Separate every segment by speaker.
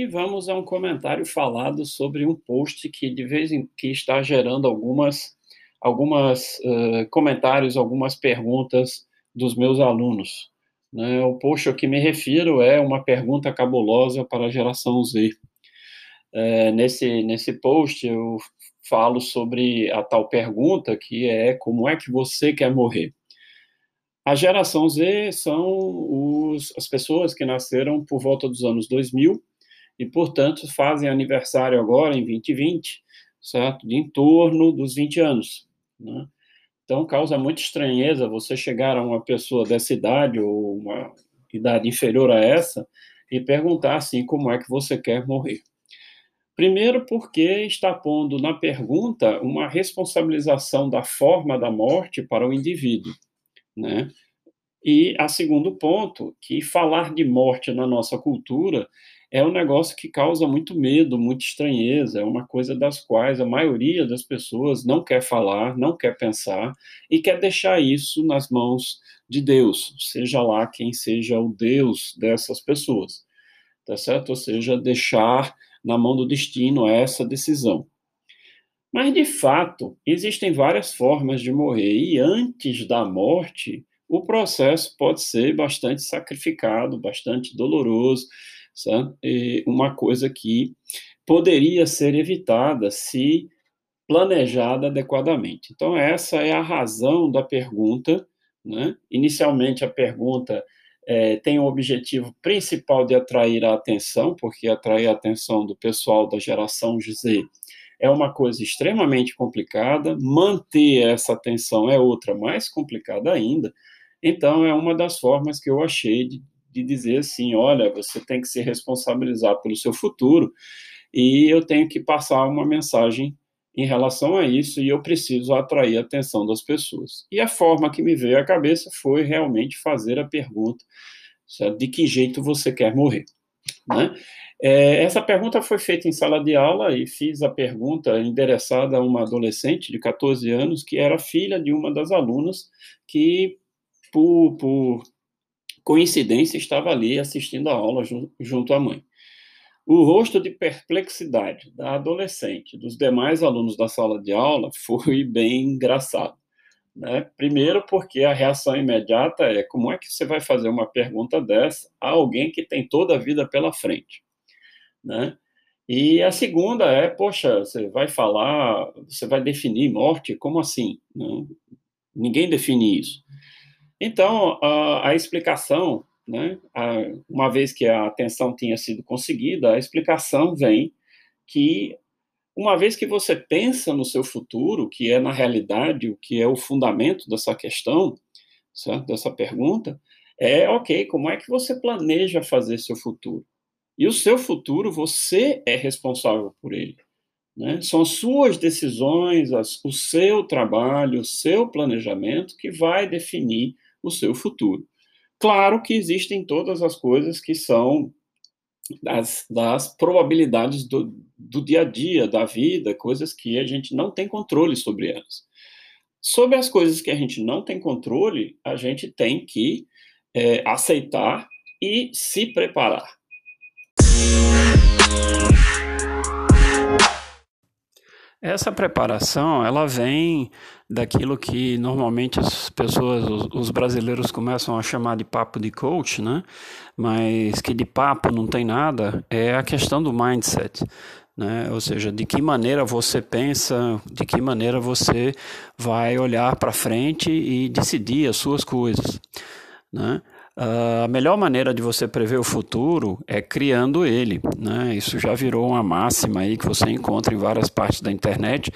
Speaker 1: e vamos a um comentário falado sobre um post que de vez em que está gerando algumas algumas uh, comentários, algumas perguntas dos meus alunos. Né? O post a que me refiro é uma pergunta cabulosa para a geração Z. É, nesse, nesse post eu falo sobre a tal pergunta que é como é que você quer morrer? A geração Z são os, as pessoas que nasceram por volta dos anos 2000 e, portanto, fazem aniversário agora em 2020, certo? De em torno dos 20 anos. Né? Então, causa muita estranheza você chegar a uma pessoa dessa idade ou uma idade inferior a essa e perguntar assim como é que você quer morrer. Primeiro, porque está pondo na pergunta uma responsabilização da forma da morte para o indivíduo, né? E a segundo ponto, que falar de morte na nossa cultura é um negócio que causa muito medo, muita estranheza, é uma coisa das quais a maioria das pessoas não quer falar, não quer pensar e quer deixar isso nas mãos de Deus, seja lá quem seja o Deus dessas pessoas, tá certo? Ou seja, deixar na mão do destino essa decisão. Mas, de fato, existem várias formas de morrer, e antes da morte, o processo pode ser bastante sacrificado, bastante doloroso, sabe? uma coisa que poderia ser evitada se planejada adequadamente. Então, essa é a razão da pergunta. Né? Inicialmente, a pergunta é, tem o objetivo principal de atrair a atenção, porque atrair a atenção do pessoal da geração Z é uma coisa extremamente complicada, manter essa atenção é outra mais complicada ainda. Então, é uma das formas que eu achei de, de dizer assim: olha, você tem que se responsabilizar pelo seu futuro e eu tenho que passar uma mensagem em relação a isso e eu preciso atrair a atenção das pessoas. E a forma que me veio à cabeça foi realmente fazer a pergunta certo? de que jeito você quer morrer. Né? É, essa pergunta foi feita em sala de aula e fiz a pergunta endereçada a uma adolescente de 14 anos que era filha de uma das alunas que, por, por coincidência, estava ali assistindo a aula junto à mãe. O rosto de perplexidade da adolescente dos demais alunos da sala de aula foi bem engraçado. Né? Primeiro, porque a reação imediata é: como é que você vai fazer uma pergunta dessa a alguém que tem toda a vida pela frente? Né? E a segunda é: poxa, você vai falar, você vai definir morte? Como assim? Não, ninguém define isso. Então, a, a explicação né? Uma vez que a atenção tinha sido conseguida, a explicação vem que uma vez que você pensa no seu futuro, que é na realidade o que é o fundamento dessa questão, certo? dessa pergunta, é ok, como é que você planeja fazer seu futuro? E o seu futuro, você é responsável por ele. Né? São as suas decisões, as, o seu trabalho, o seu planejamento que vai definir o seu futuro. Claro que existem todas as coisas que são das, das probabilidades do, do dia a dia, da vida, coisas que a gente não tem controle sobre elas. Sobre as coisas que a gente não tem controle, a gente tem que é, aceitar e se preparar. Essa preparação, ela vem daquilo que normalmente as pessoas, os, os, brasileiros começam a chamar de papo de coach, né? Mas que de papo não tem nada, é a questão do mindset, né? Ou seja, de que maneira você pensa, de que maneira você vai olhar para frente e decidir as suas coisas, né? a melhor maneira de você prever o futuro é criando ele. Né? Isso já virou uma máxima aí que você encontra em várias partes da internet.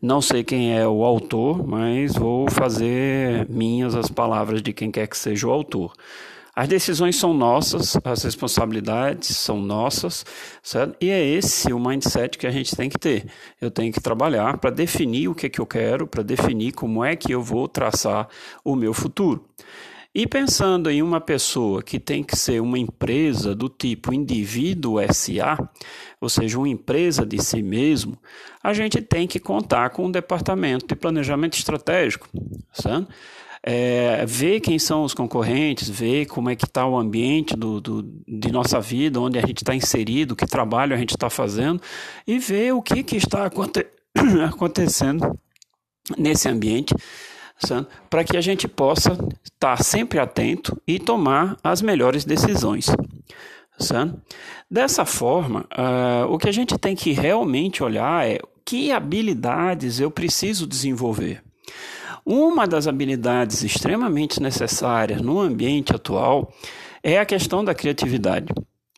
Speaker 1: Não sei quem é o autor, mas vou fazer minhas as palavras de quem quer que seja o autor. As decisões são nossas, as responsabilidades são nossas, certo? E é esse o mindset que a gente tem que ter. Eu tenho que trabalhar para definir o que, é que eu quero, para definir como é que eu vou traçar o meu futuro. E pensando em uma pessoa que tem que ser uma empresa do tipo indivíduo SA, ou seja, uma empresa de si mesmo, a gente tem que contar com um departamento de planejamento estratégico, certo? é, ver quem são os concorrentes, ver como é que está o ambiente do, do, de nossa vida, onde a gente está inserido, que trabalho a gente está fazendo, e ver o que, que está aconte acontecendo nesse ambiente, para que a gente possa estar sempre atento e tomar as melhores decisões. Dessa forma, uh, o que a gente tem que realmente olhar é que habilidades eu preciso desenvolver. Uma das habilidades extremamente necessárias no ambiente atual é a questão da criatividade.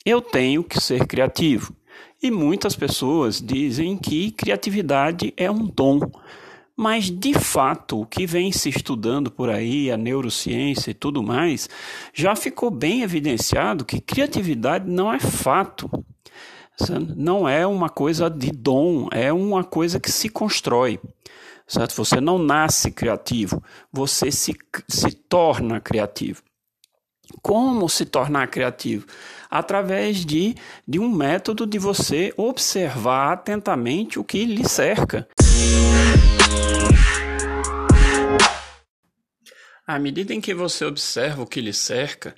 Speaker 1: Eu tenho que ser criativo. E muitas pessoas dizem que criatividade é um dom. Mas, de fato, o que vem se estudando por aí, a neurociência e tudo mais, já ficou bem evidenciado que criatividade não é fato. Não é uma coisa de dom, é uma coisa que se constrói. Certo? Você não nasce criativo, você se, se torna criativo. Como se tornar criativo? Através de, de um método de você observar atentamente o que lhe cerca. À medida em que você observa o que lhe cerca,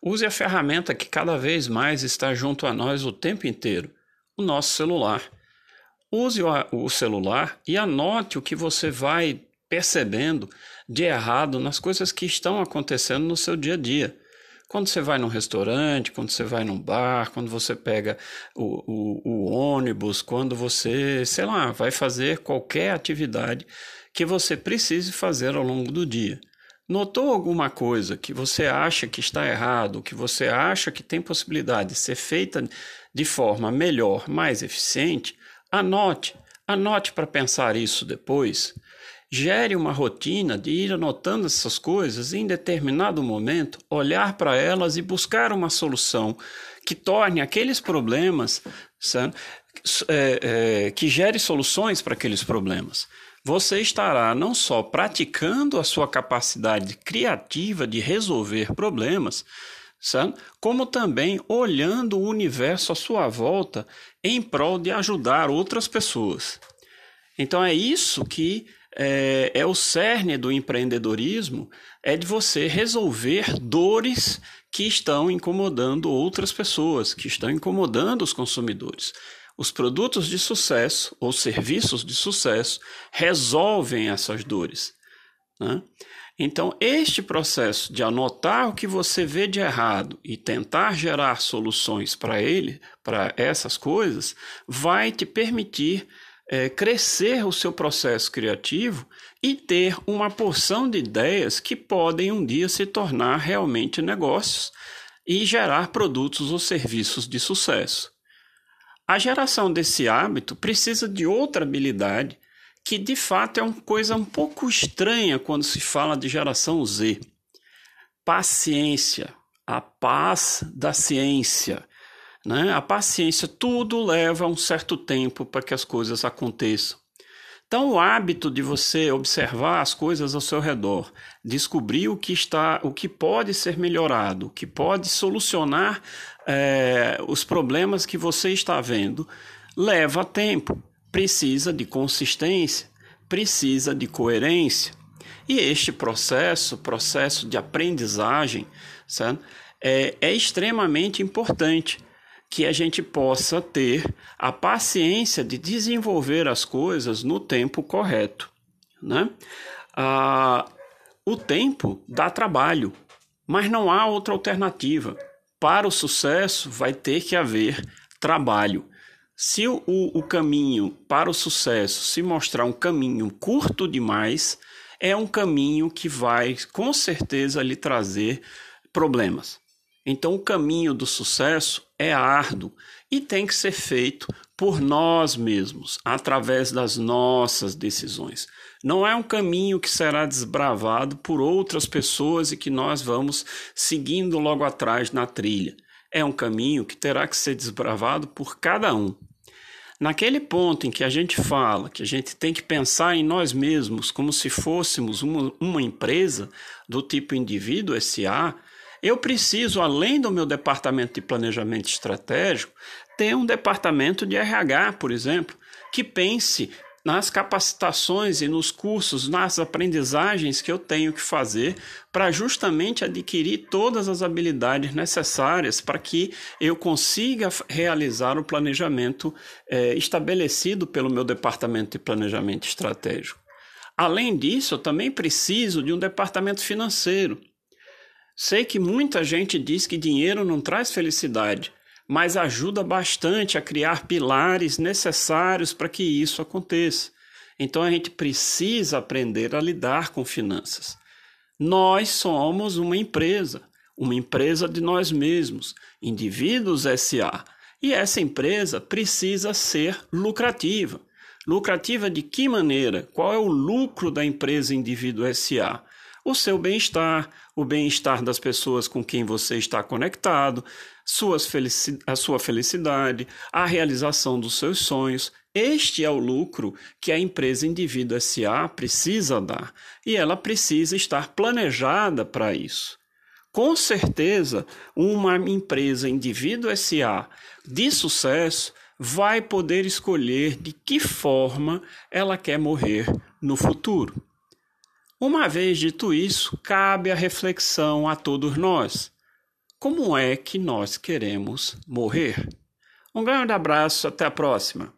Speaker 1: use a ferramenta que cada vez mais está junto a nós o tempo inteiro, o nosso celular. Use o celular e anote o que você vai percebendo de errado nas coisas que estão acontecendo no seu dia a dia. Quando você vai num restaurante, quando você vai num bar, quando você pega o, o, o ônibus, quando você, sei lá, vai fazer qualquer atividade que você precise fazer ao longo do dia. Notou alguma coisa que você acha que está errado, que você acha que tem possibilidade de ser feita de forma melhor, mais eficiente? Anote, anote para pensar isso depois. Gere uma rotina de ir anotando essas coisas e, em determinado momento, olhar para elas e buscar uma solução que torne aqueles problemas, é, é, que gere soluções para aqueles problemas. Você estará não só praticando a sua capacidade criativa de resolver problemas, sabe, como também olhando o universo à sua volta em prol de ajudar outras pessoas. Então é isso que é, é o cerne do empreendedorismo, é de você resolver dores que estão incomodando outras pessoas, que estão incomodando os consumidores. Os produtos de sucesso ou serviços de sucesso resolvem essas dores. Né? Então, este processo de anotar o que você vê de errado e tentar gerar soluções para ele, para essas coisas, vai te permitir é, crescer o seu processo criativo e ter uma porção de ideias que podem um dia se tornar realmente negócios e gerar produtos ou serviços de sucesso. A geração desse hábito precisa de outra habilidade que de fato é uma coisa um pouco estranha quando se fala de geração Z. Paciência, a paz da ciência. Né? A paciência, tudo leva um certo tempo para que as coisas aconteçam. Então, o hábito de você observar as coisas ao seu redor, descobrir o que está, o que pode ser melhorado, o que pode solucionar é, os problemas que você está vendo, leva tempo, precisa de consistência, precisa de coerência. E este processo, processo de aprendizagem, é, é extremamente importante que a gente possa ter a paciência de desenvolver as coisas no tempo correto. Né? Ah, o tempo dá trabalho, mas não há outra alternativa. Para o sucesso, vai ter que haver trabalho. Se o, o caminho para o sucesso se mostrar um caminho curto demais, é um caminho que vai com certeza lhe trazer problemas. Então, o caminho do sucesso é árduo e tem que ser feito por nós mesmos, através das nossas decisões. Não é um caminho que será desbravado por outras pessoas e que nós vamos seguindo logo atrás na trilha. É um caminho que terá que ser desbravado por cada um. Naquele ponto em que a gente fala que a gente tem que pensar em nós mesmos como se fôssemos uma, uma empresa do tipo indivíduo SA, eu preciso, além do meu departamento de planejamento estratégico, ter um departamento de RH, por exemplo, que pense nas capacitações e nos cursos, nas aprendizagens que eu tenho que fazer para justamente adquirir todas as habilidades necessárias para que eu consiga realizar o planejamento é, estabelecido pelo meu departamento de planejamento estratégico. Além disso, eu também preciso de um departamento financeiro. Sei que muita gente diz que dinheiro não traz felicidade mas ajuda bastante a criar pilares necessários para que isso aconteça. Então a gente precisa aprender a lidar com finanças. Nós somos uma empresa, uma empresa de nós mesmos, indivíduos SA, e essa empresa precisa ser lucrativa. Lucrativa de que maneira? Qual é o lucro da empresa indivíduo SA? O seu bem-estar, o bem-estar das pessoas com quem você está conectado, suas felici a sua felicidade, a realização dos seus sonhos. Este é o lucro que a empresa indivíduo SA precisa dar e ela precisa estar planejada para isso. Com certeza, uma empresa indivíduo SA de sucesso vai poder escolher de que forma ela quer morrer no futuro. Uma vez dito isso, cabe a reflexão a todos nós. Como é que nós queremos morrer? Um grande abraço, até a próxima.